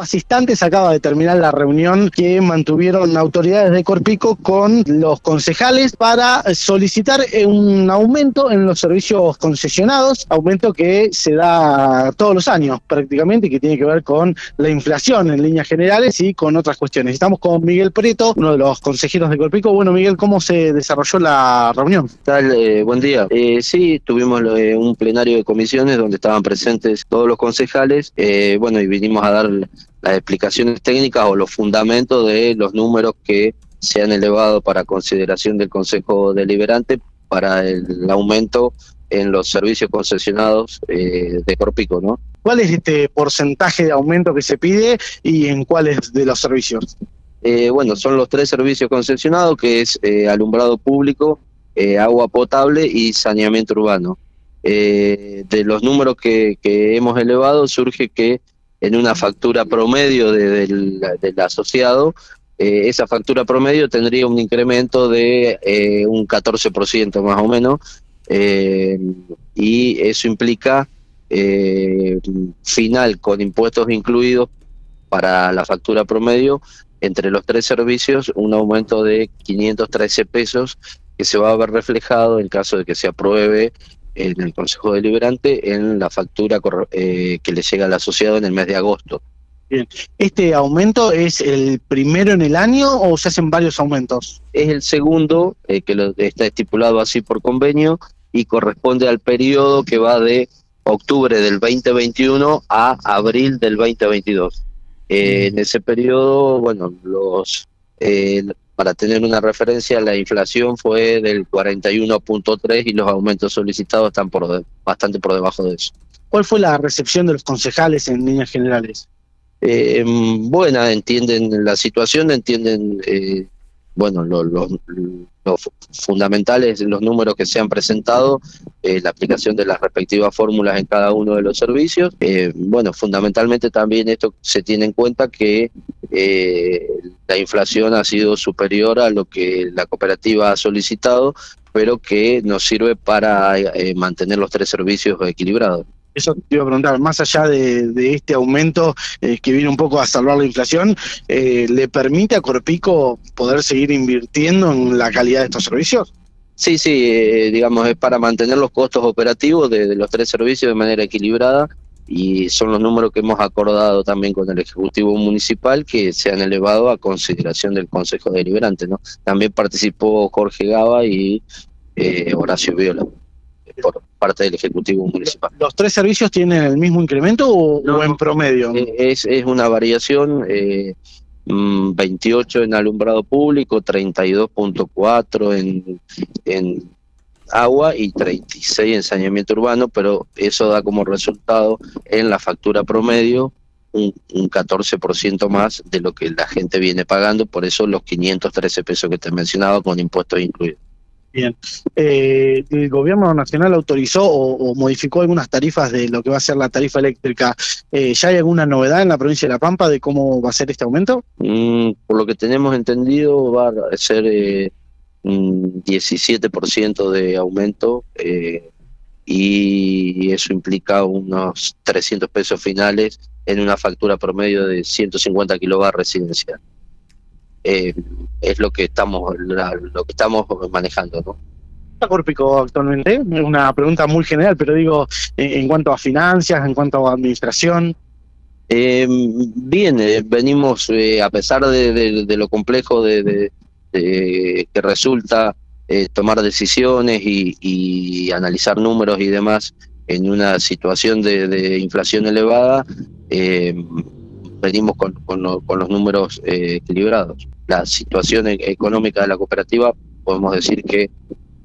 Asistentes acaba de terminar la reunión que mantuvieron autoridades de Corpico con los concejales para solicitar un aumento en los servicios concesionados, aumento que se da todos los años prácticamente y que tiene que ver con la inflación en líneas generales y con otras cuestiones. Estamos con Miguel Preto, uno de los consejeros de Corpico. Bueno, Miguel, ¿cómo se desarrolló la reunión? tal? Eh, buen día. Eh, sí, tuvimos eh, un plenario de comisiones donde estaban presentes todos los concejales, eh, bueno, y vinimos a dar las explicaciones técnicas o los fundamentos de los números que se han elevado para consideración del Consejo Deliberante para el aumento en los servicios concesionados eh, de Corpico, ¿no? ¿Cuál es este porcentaje de aumento que se pide y en cuáles de los servicios? Eh, bueno, son los tres servicios concesionados, que es eh, alumbrado público, eh, agua potable y saneamiento urbano. Eh, de los números que, que hemos elevado surge que en una factura promedio de- del, asociado, eh, esa factura promedio tendría un incremento de eh, un 14% más o menos, eh, y eso implica eh, final con impuestos incluidos para la factura promedio entre los tres servicios un aumento de 513 pesos que se va a ver reflejado en caso de que se apruebe en el Consejo Deliberante en la factura eh, que le llega al asociado en el mes de agosto. ¿Este aumento es el primero en el año o se hacen varios aumentos? Es el segundo eh, que lo, está estipulado así por convenio y corresponde al periodo que va de octubre del 2021 a abril del 2022. Eh, en ese periodo, bueno, los eh, para tener una referencia, la inflación fue del 41.3 y los aumentos solicitados están por de- bastante por debajo de eso. ¿Cuál fue la recepción de los concejales en líneas generales? Eh, buena, entienden la situación, entienden, eh, bueno, lo- lo- lo fu- fundamentales, los números que se han presentado, eh, la aplicación de las respectivas fórmulas en cada uno de los servicios. Eh, bueno, fundamentalmente también esto se tiene en cuenta que eh, la inflación ha sido superior a lo que la cooperativa ha solicitado, pero que nos sirve para eh, mantener los tres servicios equilibrados. Eso te iba a preguntar, más allá de, este aumento eh, que viene un poco a salvar la inflación, eh, ¿le permite a Corpico poder seguir invirtiendo en la calidad de estos servicios? Sí, sí, eh, digamos, es para mantener los costos operativos de, los tres servicios de manera equilibrada y son los números que hemos acordado también con el Ejecutivo Municipal que se han elevado a consideración del Consejo Deliberante. ¿no? También participó Jorge Gaba y eh, Horacio Viola por parte del Ejecutivo Municipal. ¿Los tres servicios tienen el mismo incremento o, No, o en promedio? Eh, Es, es una variación, eh, mm, 28 en alumbrado público, 32.4 en, en agua y 36 en saneamiento urbano, pero eso da como resultado en la factura promedio un, un 14% más de lo que la gente viene pagando, por eso los 513 pesos que te mencionaba con impuestos incluidos. Bien. Eh, el gobierno nacional autorizó o, modificó algunas tarifas de lo que va a ser la tarifa eléctrica. Eh, ¿Ya hay alguna novedad en la provincia de La Pampa de cómo va a ser este aumento? Mm, por lo que tenemos entendido, va a ser eh, un 17% de aumento eh, y eso implica unos 300 pesos finales en una factura promedio de 150 kilovatios residencial. Es lo que estamos la- lo que estamos manejando, ¿no? Corpico actualmente? Es una pregunta muy general, pero digo, en, en cuanto a finanzas, en cuanto a administración. Eh, bien, eh, venimos, eh, a pesar de, de- de lo complejo de, que resulta eh, tomar decisiones y, y analizar números y demás en una situación de, de inflación elevada, eh, venimos con, con lo- con los números eh, equilibrados. La situación e- económica de la cooperativa, podemos decir que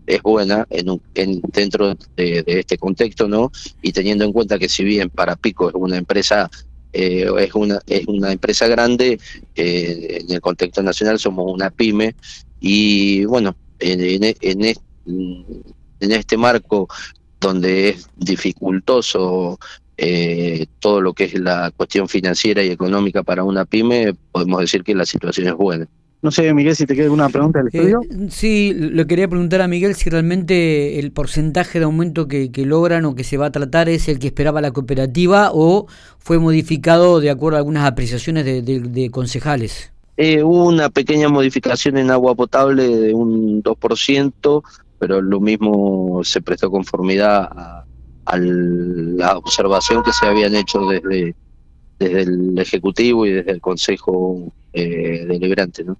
es buena en un- en- dentro de, este contexto, ¿no? Y teniendo en cuenta que si bien para Pico es una empresa eh, es una es una empresa grande eh, en el contexto nacional somos una pyme y bueno en, en, en es- en este marco donde es dificultoso eh, todo lo que es la cuestión financiera y económica para una pyme podemos decir que la situación es buena No sé, Miguel, si te queda alguna pregunta del eh, estudio. sí, le quería preguntar a Miguel si realmente el porcentaje de aumento que, logran o que se va a tratar es el que esperaba la cooperativa o fue modificado de acuerdo a algunas apreciaciones de, concejales. Eh, hubo una pequeña modificación en agua potable de un 2%, pero lo mismo se prestó conformidad a, a la observación que se habían hecho desde desde el Ejecutivo y desde el Consejo eh, Deliberante. ¿no?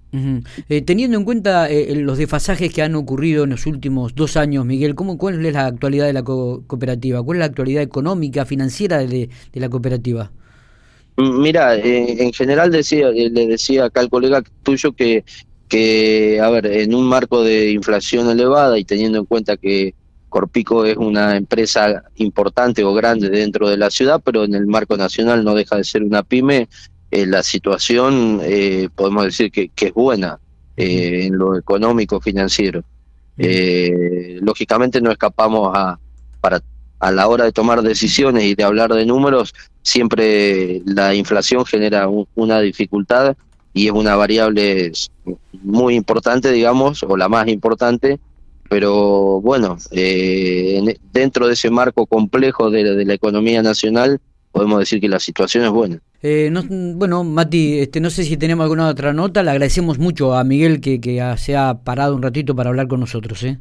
Eh, teniendo en cuenta eh, los desfasajes que han ocurrido en los últimos dos años, Miguel, ¿cómo, ¿cuál es la actualidad de la cooperativa? ¿Cuál es la actualidad económica, financiera de, la cooperativa? Mira, en general decía, le decía acá al colega tuyo que, que, a ver, en un marco de inflación elevada y teniendo en cuenta que Corpico es una empresa importante o grande dentro de la ciudad, pero en el marco nacional no deja de ser una pyme. Eh, la situación eh, podemos decir que, es buena eh, en lo económico financiero. lógicamente no escapamos a para a la hora de tomar decisiones y de hablar de números, siempre la inflación genera una dificultad y es una variable muy importante, digamos, o la más importante pero bueno, eh, dentro de ese marco complejo de, la economía nacional, podemos decir que la situación es buena. Eh, bueno, Mati, este, no sé si tenemos alguna otra nota. Le agradecemos mucho a Miguel que, que se ha parado un ratito para hablar con nosotros. ¿eh?